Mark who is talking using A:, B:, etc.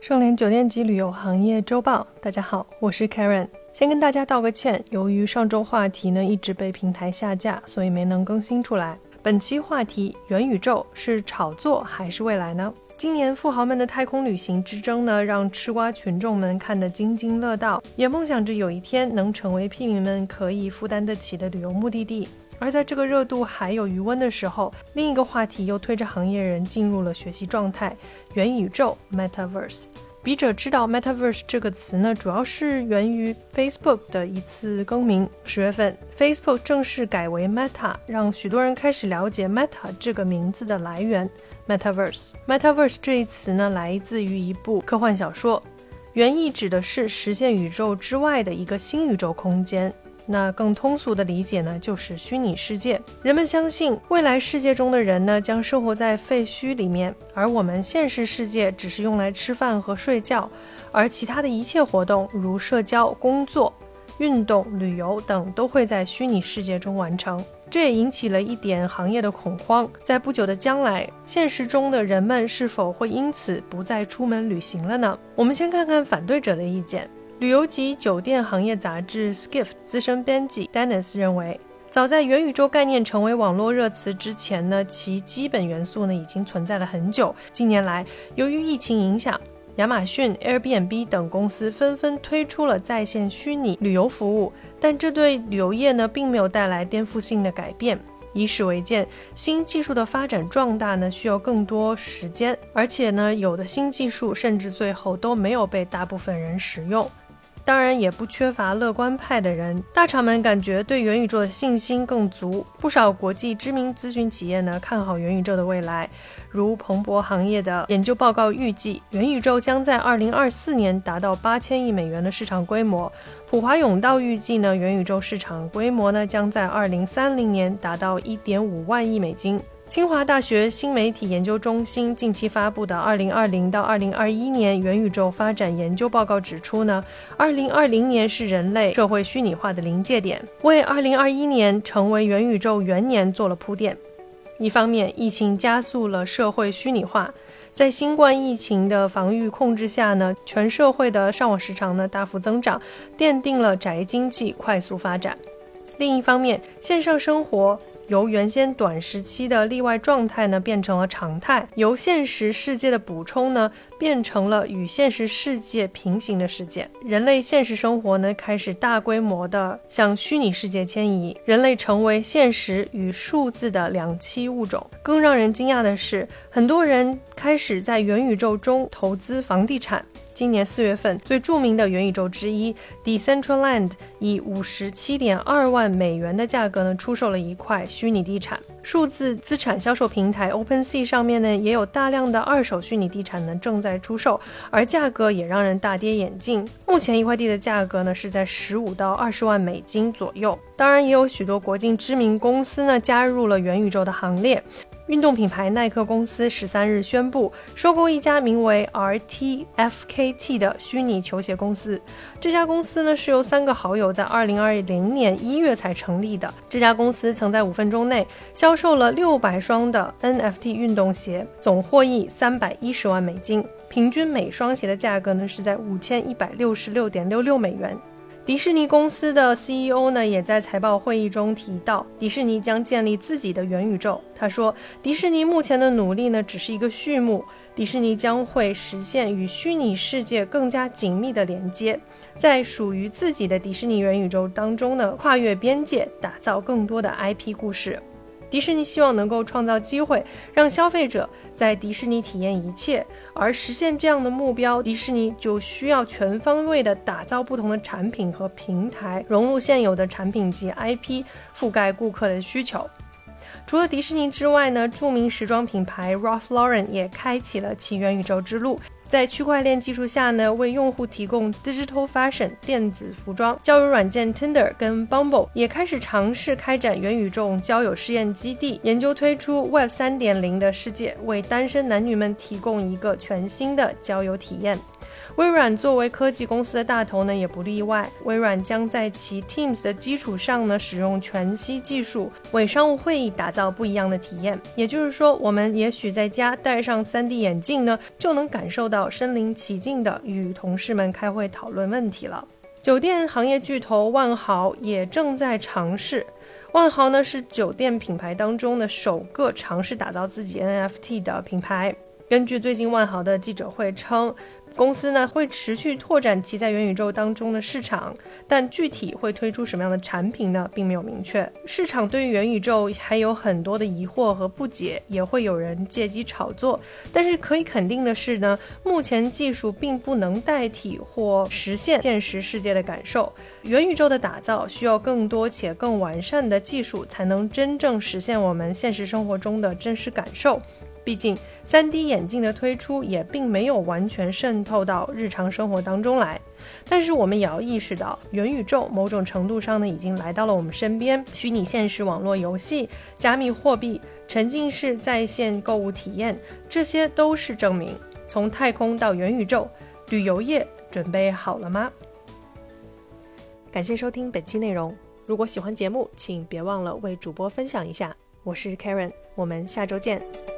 A: 盛联酒店及旅游行业周报，大家好，我是 Karen。先跟大家道个歉，由于上周话题呢一直被平台下架，所以没能更新出来。本期话题：元宇宙是炒作还是未来呢？今年富豪们的太空旅行之争呢，让吃瓜群众们看得津津乐道，也梦想着有一天能成为屁民们可以负担得起的旅游目的地。而在这个热度还有余温的时候，另一个话题又推着行业人进入了学习状态：元宇宙 （Metaverse）。笔者知道，Metaverse 这个词呢，主要是源于 Facebook 的一次更名。十月份，Facebook 正式改为 Meta，让许多人开始了解 Meta 这个名字的来源。Metaverse，Metaverse 这一词呢，来自于一部科幻小说，原意指的是实现宇宙之外的一个新宇宙空间。那更通俗的理解呢，就是虚拟世界。人们相信未来世界中的人呢，将生活在废墟里面，而我们现实世界只是用来吃饭和睡觉，而其他的一切活动，如社交、工作、运动、旅游等，都会在虚拟世界中完成。这也引起了一点行业的恐慌。在不久的将来，现实中的人们是否会因此不再出门旅行了呢？我们先看看反对者的意见。旅游及酒店行业杂志 Skift 资深编辑 Dennis 认为，早在元宇宙概念成为网络热词之前呢，其基本元素呢已经存在了很久。近年来，由于疫情影响，亚马逊、Airbnb 等公司纷纷推出了在线虚拟旅游服务，但这对旅游业呢并没有带来颠覆性的改变。以史为鉴，新技术的发展壮大呢需要更多时间，而且呢有的新技术甚至最后都没有被大部分人使用。当然也不缺乏乐观派的人，大厂们感觉对元宇宙的信心更足。不少国际知名咨询企业呢看好元宇宙的未来，如彭博行业的研究报告预计，元宇宙将在二零二四年达到八千亿美元的市场规模。普华永道预计呢，元宇宙市场规模呢将在二零三零年达到一点五万亿美金。清华大学新媒体研究中心近期发布的《二零二零到二零二一年元宇宙发展研究报告》指出呢，二零二零年是人类社会虚拟化的临界点，为二零二一年成为元宇宙元年做了铺垫。一方面，疫情加速了社会虚拟化，在新冠疫情的防御控制下呢，全社会的上网时长呢大幅增长，奠定了宅经济快速发展。另一方面，线上生活。由原先短时期的例外状态呢，变成了常态；由现实世界的补充呢，变成了与现实世界平行的世界。人类现实生活呢，开始大规模的向虚拟世界迁移，人类成为现实与数字的两栖物种。更让人惊讶的是，很多人开始在元宇宙中投资房地产。今年四月份，最著名的元宇宙之一 Decentraland 以五十七点二万美元的价格呢，出售了一块虚拟地产。数字资产销售平台 OpenSea 上面呢，也有大量的二手虚拟地产呢正在出售，而价格也让人大跌眼镜。目前一块地的价格呢是在十五到二十万美金左右。当然，也有许多国际知名公司呢加入了元宇宙的行列。运动品牌耐克公司十三日宣布收购一家名为 RTFKT 的虚拟球鞋公司。这家公司呢是由三个好友在二零二零年一月才成立的。这家公司曾在五分钟内销售了六百双的 NFT 运动鞋，总获益三百一十万美金，平均每双鞋的价格呢是在五千一百六十六点六六美元。迪士尼公司的 CEO 呢，也在财报会议中提到，迪士尼将建立自己的元宇宙。他说，迪士尼目前的努力呢，只是一个序幕。迪士尼将会实现与虚拟世界更加紧密的连接，在属于自己的迪士尼元宇宙当中呢，跨越边界，打造更多的 IP 故事。迪士尼希望能够创造机会，让消费者在迪士尼体验一切。而实现这样的目标，迪士尼就需要全方位的打造不同的产品和平台，融入现有的产品及 IP，覆盖顾客的需求。除了迪士尼之外呢，著名时装品牌 Ralph Lauren 也开启了其元宇宙之路。在区块链技术下呢，为用户提供 digital fashion 电子服装。交友软件 Tinder 跟 Bumble 也开始尝试开展元宇宙交友试验基地，研究推出 Web 三点零的世界，为单身男女们提供一个全新的交友体验。微软作为科技公司的大头呢，也不例外。微软将在其 Teams 的基础上呢，使用全息技术为商务会议打造不一样的体验。也就是说，我们也许在家戴上 3D 眼镜呢，就能感受到身临其境的与同事们开会讨论问题了。酒店行业巨头万豪也正在尝试。万豪呢是酒店品牌当中的首个尝试打造自己 NFT 的品牌。根据最近万豪的记者会称。公司呢会持续拓展其在元宇宙当中的市场，但具体会推出什么样的产品呢，并没有明确。市场对于元宇宙还有很多的疑惑和不解，也会有人借机炒作。但是可以肯定的是呢，目前技术并不能代替或实现现实世界的感受。元宇宙的打造需要更多且更完善的技术，才能真正实现我们现实生活中的真实感受。毕竟，3D 眼镜的推出也并没有完全渗透到日常生活当中来。但是，我们也要意识到，元宇宙某种程度上呢，已经来到了我们身边。虚拟现实网络游戏、加密货币、沉浸式在线购物体验，这些都是证明。从太空到元宇宙，旅游业准备好了吗？感谢收听本期内容。如果喜欢节目，请别忘了为主播分享一下。我是 Karen，我们下周见。